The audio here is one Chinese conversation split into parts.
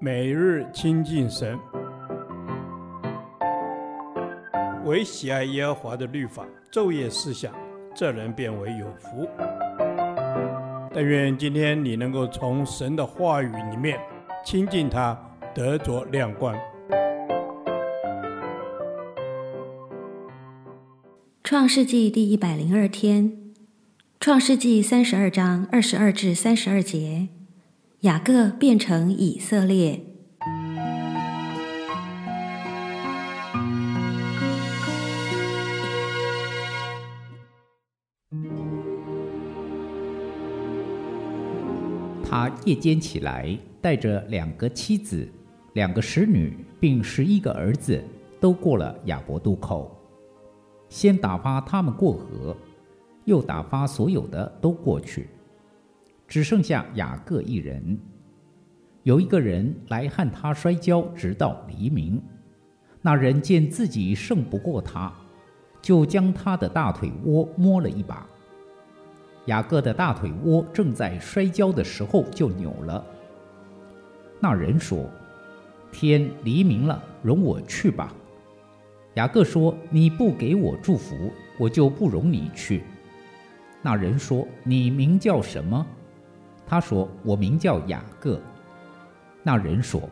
每日亲近神，唯喜爱耶和华的律法，昼夜思想，这人便为有福。但愿今天你能够从神的话语里面亲近他，得着亮光。创世纪第一百零二天，创世纪三十二章二十二至三十二节，雅各变成以色列。他夜间起来，带着两个妻子、两个使女，并十一个儿子，都过了雅伯渡口。先打发他们过河，又打发所有的都过去，只剩下雅各一人。有一个人来和他摔跤，直到黎明。那人见自己胜不过他，就将他的大腿窝摸了一把。雅各的大腿窝正在摔跤的时候就扭了。那人说：“天黎明了，容我去吧。”雅各说：“你不给我祝福，我就不容你去。”那人说：“你名叫什么？”他说：“我名叫雅各。”那人说：“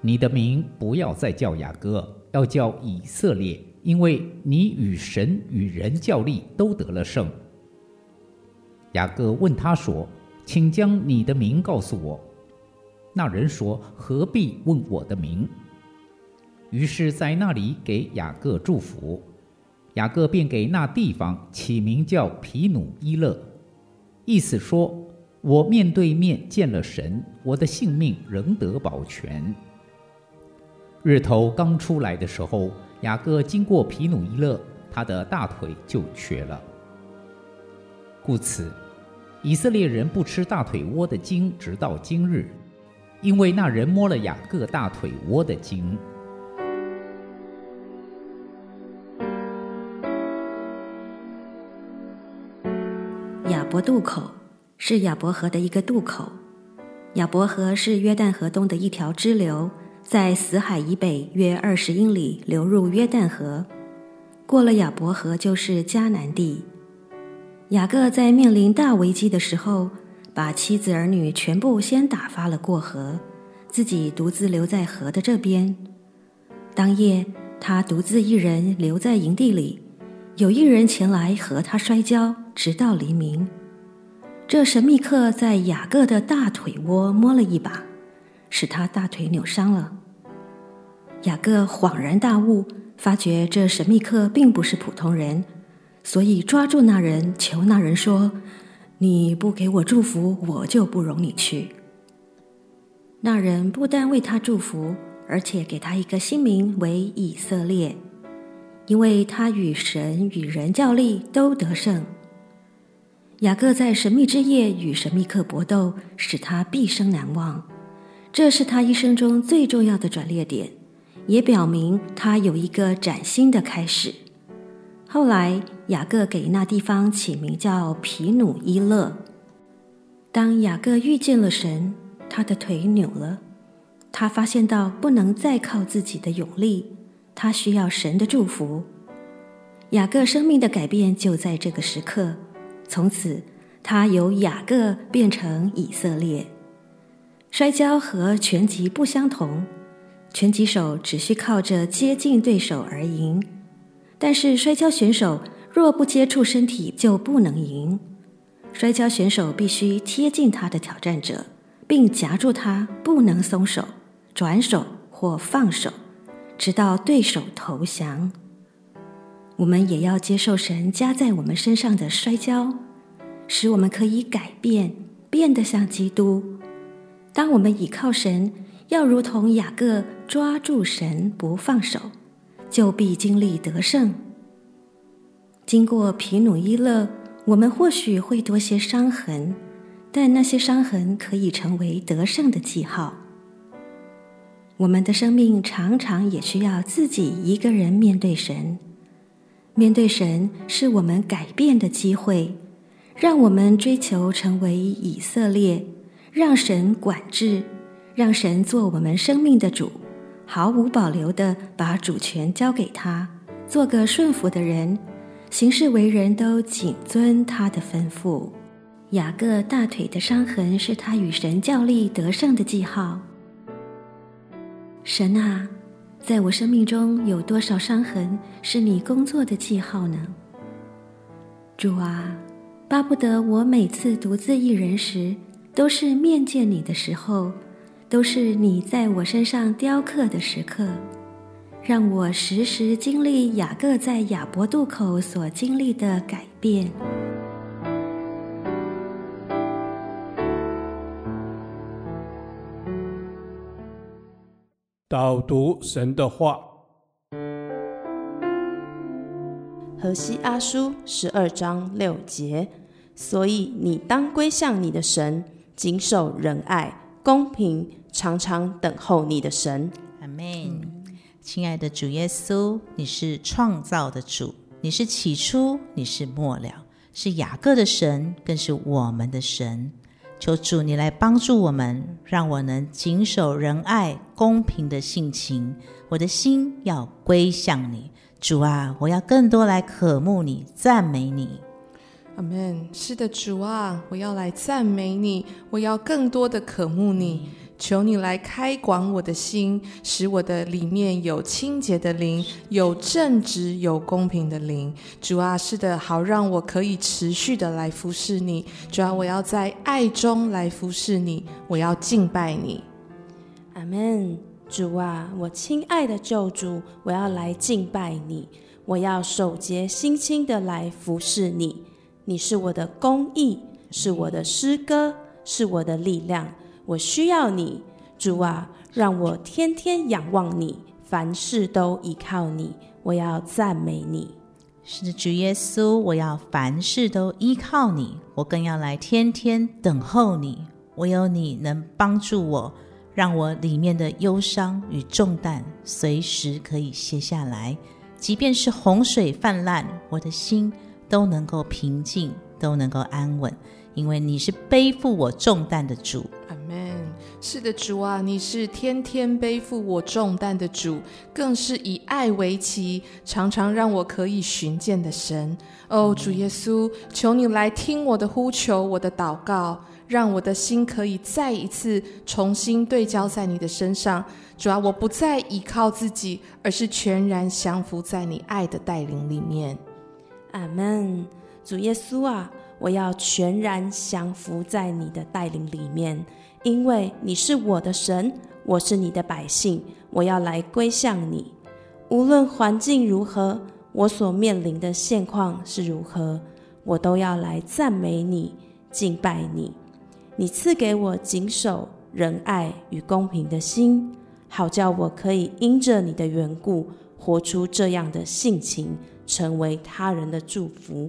你的名不要再叫雅各，要叫以色列，因为你与神与人较力都得了胜。”雅各问他说：“请将你的名告诉我。”那人说：“何必问我的名？”于是，在那里给雅各祝福，雅各便给那地方起名叫皮努伊勒，意思说：“我面对面见了神，我的性命仍得保全。”日头刚出来的时候，雅各经过皮努伊勒，他的大腿就瘸了。故此，以色列人不吃大腿窝的筋，直到今日，因为那人摸了雅各大腿窝的筋。雅伯渡口是亚伯河的一个渡口。亚伯河是约旦河东的一条支流，在死海以北约二十英里流入约旦河。过了亚伯河就是迦南地。雅各在面临大危机的时候，把妻子儿女全部先打发了过河，自己独自留在河的这边。当夜，他独自一人留在营地里，有一人前来和他摔跤。直到黎明，这神秘客在雅各的大腿窝摸了一把，使他大腿扭伤了。雅各恍然大悟，发觉这神秘客并不是普通人，所以抓住那人，求那人说：“你不给我祝福，我就不容你去。”那人不但为他祝福，而且给他一个新名为以色列，因为他与神与人较力都得胜。雅各在神秘之夜与神秘客搏斗，使他毕生难忘。这是他一生中最重要的转捩点，也表明他有一个崭新的开始。后来，雅各给那地方起名叫皮努伊勒。当雅各遇见了神，他的腿扭了，他发现到不能再靠自己的勇力，他需要神的祝福。雅各生命的改变就在这个时刻。从此，他由雅各变成以色列。摔跤和拳击不相同，拳击手只需靠着接近对手而赢，但是摔跤选手若不接触身体就不能赢。摔跤选手必须贴近他的挑战者，并夹住他，不能松手、转手或放手，直到对手投降。我们也要接受神加在我们身上的摔跤，使我们可以改变，变得像基督。当我们倚靠神，要如同雅各抓住神不放手，就必经历得胜。经过皮努伊勒，我们或许会多些伤痕，但那些伤痕可以成为得胜的记号。我们的生命常常也需要自己一个人面对神。面对神是我们改变的机会，让我们追求成为以色列，让神管制，让神做我们生命的主，毫无保留地把主权交给他，做个顺服的人，行事为人都谨遵他的吩咐。雅各大腿的伤痕是他与神较力得胜的记号。神啊，在我生命中有多少伤痕是你工作的记号呢？主啊，巴不得我每次独自一人时，都是面见你的时候，都是你在我身上雕刻的时刻，让我时时经历雅各在雅伯渡口所经历的改变。导读神的话，何西阿书十二章六节，所以你当归向你的神，谨守仁爱、公平，常常等候你的神。阿门。亲爱的主耶稣，你是创造的主，你是起初，你是末了，是雅各的神，更是我们的神。求主你来帮助我们，让我能谨守仁爱、公平的性情。我的心要归向你，主啊，我要更多来渴慕你、赞美你。阿门。是的，主啊，我要来赞美你，我要更多的渴慕你。求你来开广我的心，使我的里面有清洁的灵，有正直、有公平的灵。主啊，是的，好让我可以持续的来服侍你。主啊，我要在爱中来服侍你，我要敬拜你。阿门。主啊，我亲爱的救主，我要来敬拜你，我要手洁心清的来服侍你。你是我的公义，是我的诗歌，是我的力量。我需要你，主啊，让我天天仰望你，凡事都依靠你。我要赞美你。是，主耶稣，我要凡事都依靠你，我更要来天天等候你。唯有你能帮助我，让我里面的忧伤与重担随时可以卸下来。即便是洪水泛滥，我的心都能够平静，都能够安稳。因为你是背负我重担的主，阿门。是的，主啊，你是天天背负我重担的主，更是以爱为旗，常常让我可以寻见的神。哦，主耶稣，求你来听我的呼求，我的祷告，让我的心可以再一次重新对焦在你的身上。主啊，我不再依靠自己，而是全然降服在你爱的带领里面。阿门。主耶稣啊。我要全然降服在你的带领里面，因为你是我的神，我是你的百姓。我要来归向你，无论环境如何，我所面临的现况是如何，我都要来赞美你、敬拜你。你赐给我谨守仁爱与公平的心，好叫我可以因着你的缘故，活出这样的性情，成为他人的祝福。